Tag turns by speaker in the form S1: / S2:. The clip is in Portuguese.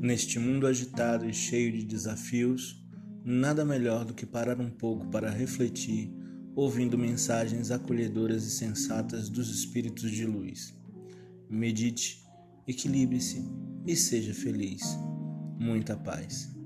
S1: Neste mundo agitado e cheio de desafios, nada melhor do que parar um pouco para refletir, ouvindo mensagens acolhedoras e sensatas dos espíritos de luz. Medite, equilibre-se e seja feliz. Muita paz.